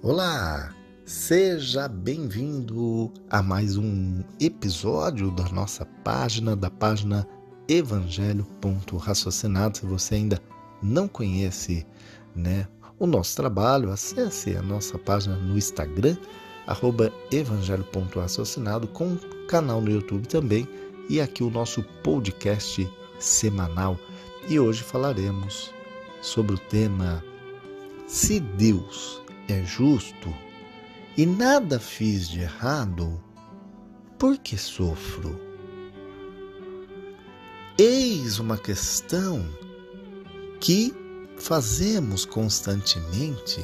Olá, seja bem-vindo a mais um episódio da nossa página, da página evangelho.raciocinado. Se você ainda não conhece né, o nosso trabalho, acesse a nossa página no Instagram, arroba evangelho.raciocinado, com canal no YouTube também e aqui o nosso podcast semanal. E hoje falaremos sobre o tema Se Deus é justo e nada fiz de errado, por que sofro? Eis uma questão que fazemos constantemente,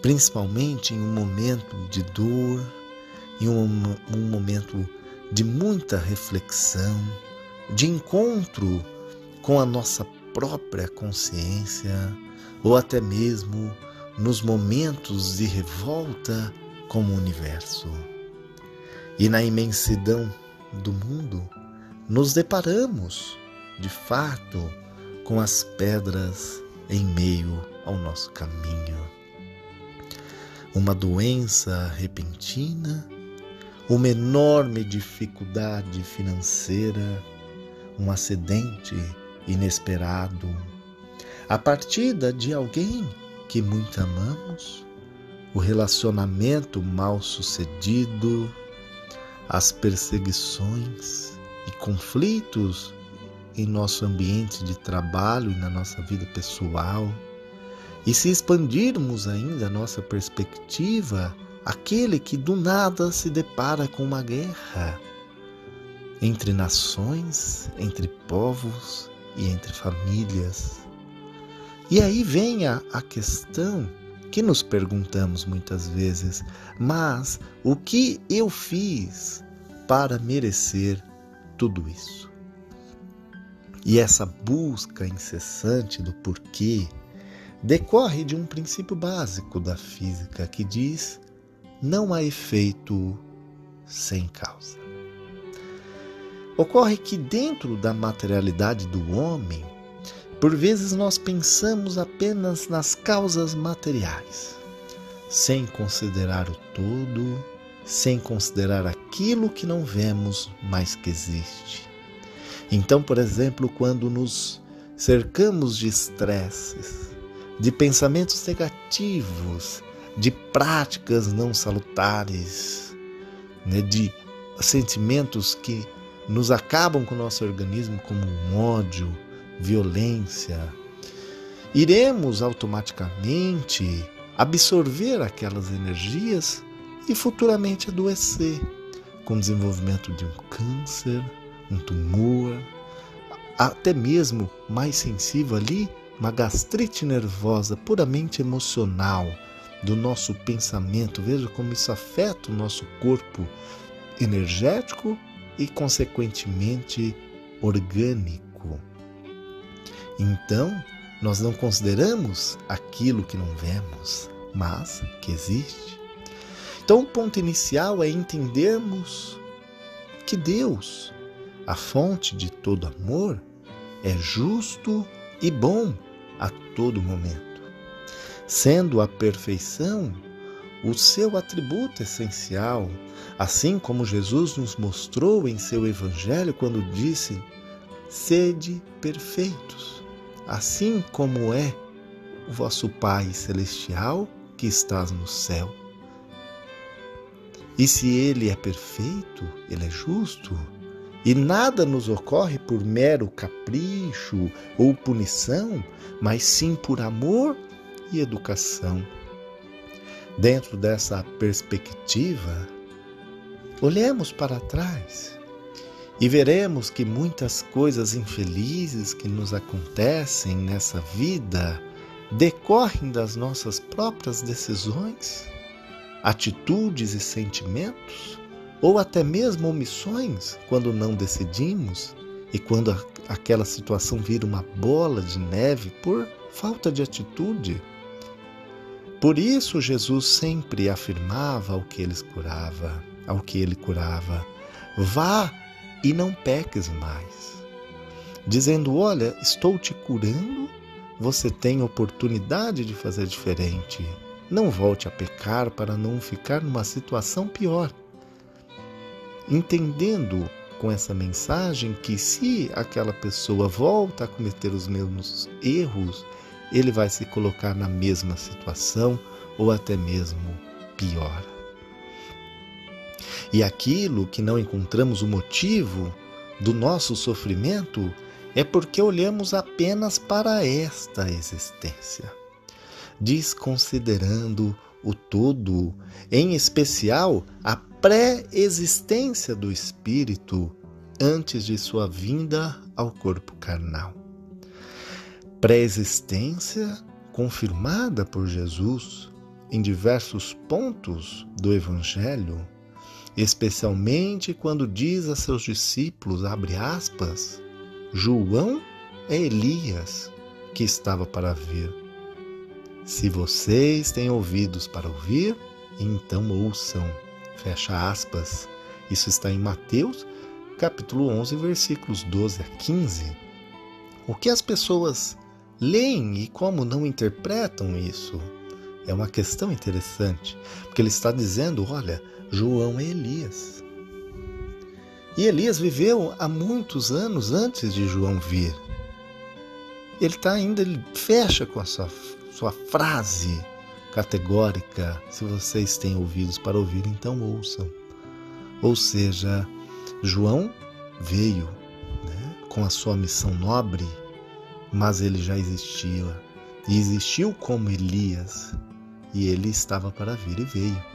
principalmente em um momento de dor, em um, um momento de muita reflexão, de encontro com a nossa própria consciência, ou até mesmo nos momentos de revolta como o universo. E na imensidão do mundo, nos deparamos, de fato, com as pedras em meio ao nosso caminho. Uma doença repentina, uma enorme dificuldade financeira, um acidente inesperado, a partida de alguém que muito amamos, o relacionamento mal sucedido, as perseguições e conflitos em nosso ambiente de trabalho e na nossa vida pessoal. E se expandirmos ainda a nossa perspectiva, aquele que do nada se depara com uma guerra entre nações, entre povos e entre famílias e aí vem a, a questão que nos perguntamos muitas vezes: mas o que eu fiz para merecer tudo isso? E essa busca incessante do porquê decorre de um princípio básico da física que diz: não há efeito sem causa. Ocorre que dentro da materialidade do homem por vezes nós pensamos apenas nas causas materiais, sem considerar o todo, sem considerar aquilo que não vemos, mas que existe. Então, por exemplo, quando nos cercamos de estresses, de pensamentos negativos, de práticas não salutares, né, de sentimentos que nos acabam com o nosso organismo, como um ódio, violência, iremos automaticamente absorver aquelas energias e futuramente adoecer com desenvolvimento de um câncer, um tumor, até mesmo mais sensível ali, uma gastrite nervosa puramente emocional do nosso pensamento. Veja como isso afeta o nosso corpo energético e, consequentemente, orgânico. Então, nós não consideramos aquilo que não vemos, mas que existe. Então, o ponto inicial é entendermos que Deus, a fonte de todo amor, é justo e bom a todo momento. Sendo a perfeição o seu atributo essencial, assim como Jesus nos mostrou em seu Evangelho quando disse: sede perfeitos assim como é o vosso Pai Celestial que estás no céu. E se Ele é perfeito, Ele é justo, e nada nos ocorre por mero capricho ou punição, mas sim por amor e educação. Dentro dessa perspectiva, olhemos para trás e veremos que muitas coisas infelizes que nos acontecem nessa vida decorrem das nossas próprias decisões, atitudes e sentimentos, ou até mesmo omissões quando não decidimos e quando aquela situação vira uma bola de neve por falta de atitude. Por isso Jesus sempre afirmava ao que ele curava, ao que ele curava: vá e não peques mais. Dizendo: Olha, estou te curando, você tem oportunidade de fazer diferente. não volte a pecar para não ficar numa situação pior. Entendendo com essa mensagem que se aquela pessoa volta a cometer os mesmos erros, ele vai se colocar na mesma situação ou até mesmo pior. E aquilo que não encontramos o motivo do nosso sofrimento é porque olhamos apenas para esta existência, desconsiderando o todo, em especial a pré-existência do espírito antes de sua vinda ao corpo carnal. Pré-existência confirmada por Jesus em diversos pontos do Evangelho, especialmente quando diz a seus discípulos, abre aspas, João é Elias que estava para vir. Se vocês têm ouvidos para ouvir, então ouçam. Fecha aspas. Isso está em Mateus, capítulo 11, versículos 12 a 15. O que as pessoas leem e como não interpretam isso? É uma questão interessante, porque ele está dizendo: olha, João é Elias. E Elias viveu há muitos anos antes de João vir. Ele está ainda, ele fecha com a sua, sua frase categórica: se vocês têm ouvidos para ouvir, então ouçam. Ou seja, João veio né, com a sua missão nobre, mas ele já existia. E existiu como Elias, e ele estava para vir e veio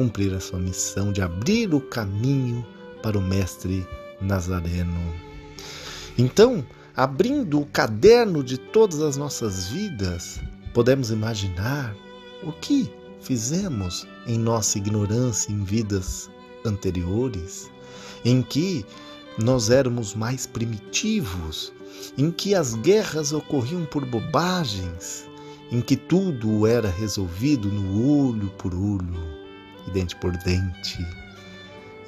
cumprir a sua missão de abrir o caminho para o Mestre Nazareno. Então, abrindo o caderno de todas as nossas vidas, podemos imaginar o que fizemos em nossa ignorância em vidas anteriores, em que nós éramos mais primitivos, em que as guerras ocorriam por bobagens, em que tudo era resolvido no olho por olho e dente por dente.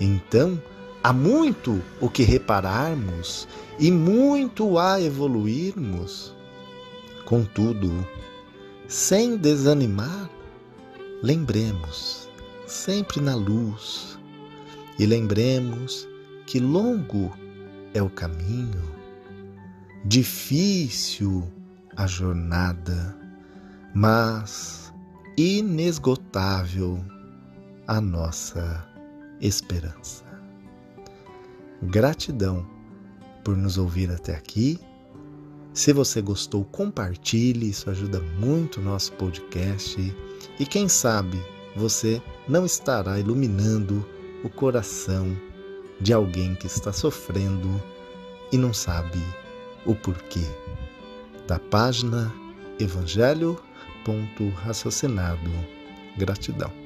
Então, há muito o que repararmos e muito a evoluirmos. Contudo, sem desanimar, lembremos sempre na luz e lembremos que longo é o caminho, difícil a jornada mas inesgotável a nossa esperança. Gratidão por nos ouvir até aqui. Se você gostou, compartilhe, isso ajuda muito o nosso podcast. E quem sabe você não estará iluminando o coração de alguém que está sofrendo e não sabe o porquê. Da página Evangelho ponto raciocinado. Gratidão.